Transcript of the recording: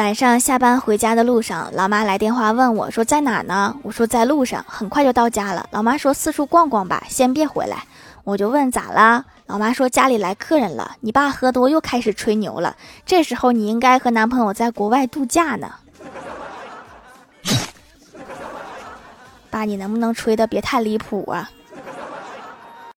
晚上下班回家的路上老妈来电话问我说在哪呢？我说在路上很快就到家了。老妈说四处逛逛吧先别回来。我就问咋啦老妈说家里来客人了。你爸喝多又开始吹牛了。这时候你应该和男朋友在国外度假呢。爸你能不能吹的别太离谱啊？